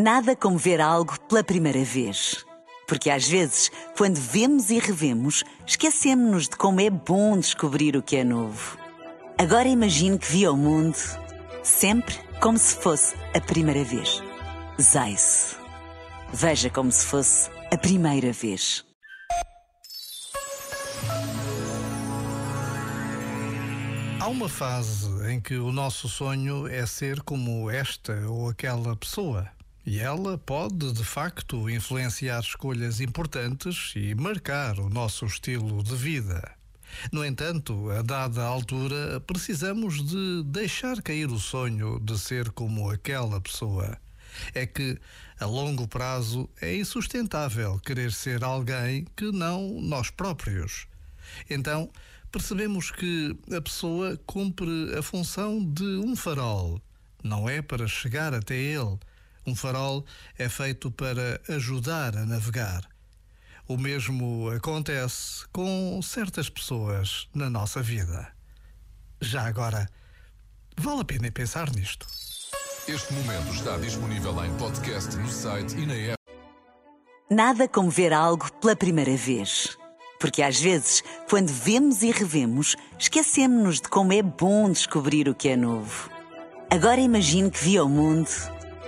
Nada como ver algo pela primeira vez. Porque às vezes, quando vemos e revemos, esquecemos-nos de como é bom descobrir o que é novo. Agora imagine que viu o mundo sempre como se fosse a primeira vez. Zais. Veja como se fosse a primeira vez. Há uma fase em que o nosso sonho é ser como esta ou aquela pessoa. E ela pode, de facto, influenciar escolhas importantes e marcar o nosso estilo de vida. No entanto, a dada altura, precisamos de deixar cair o sonho de ser como aquela pessoa. É que, a longo prazo, é insustentável querer ser alguém que não nós próprios. Então, percebemos que a pessoa cumpre a função de um farol. Não é para chegar até ele. Um farol é feito para ajudar a navegar. O mesmo acontece com certas pessoas na nossa vida. Já agora, vale a pena pensar nisto. Este momento está disponível em podcast no site e na app. Nada como ver algo pela primeira vez. Porque às vezes, quando vemos e revemos, esquecemos-nos de como é bom descobrir o que é novo. Agora imagine que viu o mundo